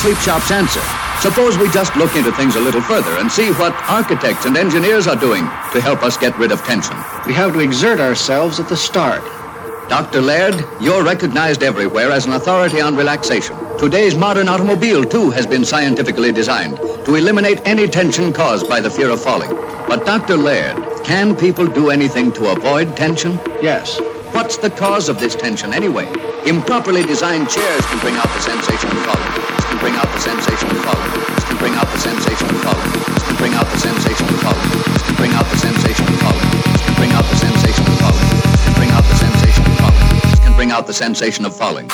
sleep shop's answer. Suppose we just look into things a little further and see what architects and engineers are doing to help us get rid of tension. We have to exert ourselves at the start. Dr. Laird, you're recognized everywhere as an authority on relaxation. Today's modern automobile, too, has been scientifically designed to eliminate any tension caused by the fear of falling. But, Dr. Laird, can people do anything to avoid tension? Yes. What's the cause of this tension, anyway? Improperly designed chairs can bring out the sensation of falling. Bring out the sensation of falling. This can bring out the sensation of falling. This can bring out the sensation of falling. This can bring out the sensation of falling. This can bring out the sensation of falling. This can bring out the sensation of falling. This can bring out the sensation of falling.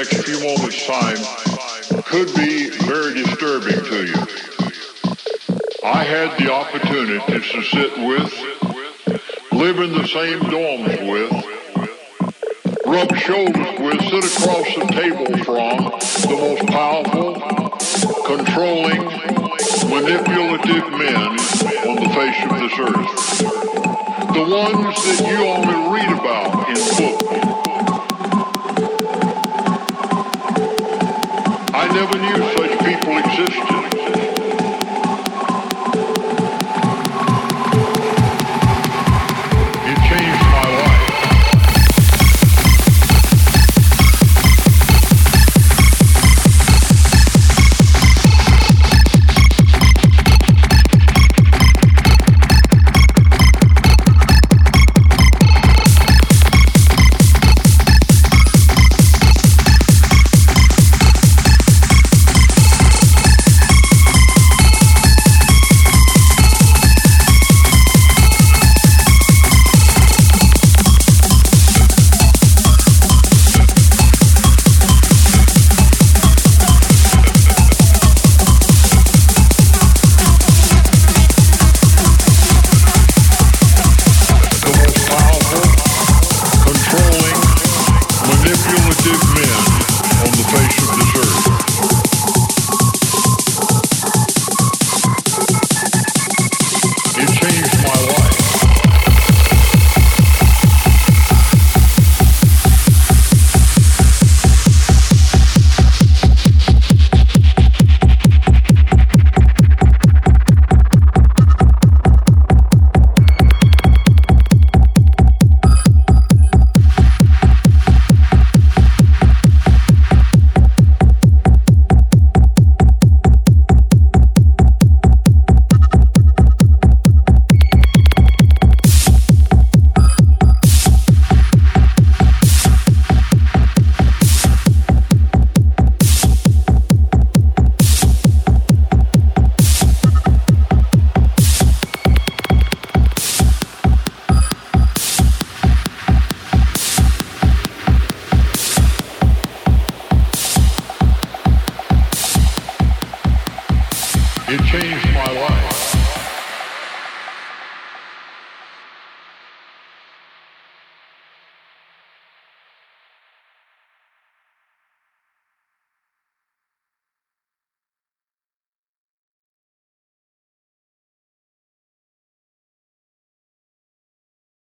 Next few moments' time could be very disturbing to you. I had the opportunity to sit with, live in the same dorms with, rub shoulders with, sit across the table from the most powerful, controlling, manipulative men on the face of this earth. The ones that you only read about in books. Never knew such people existed.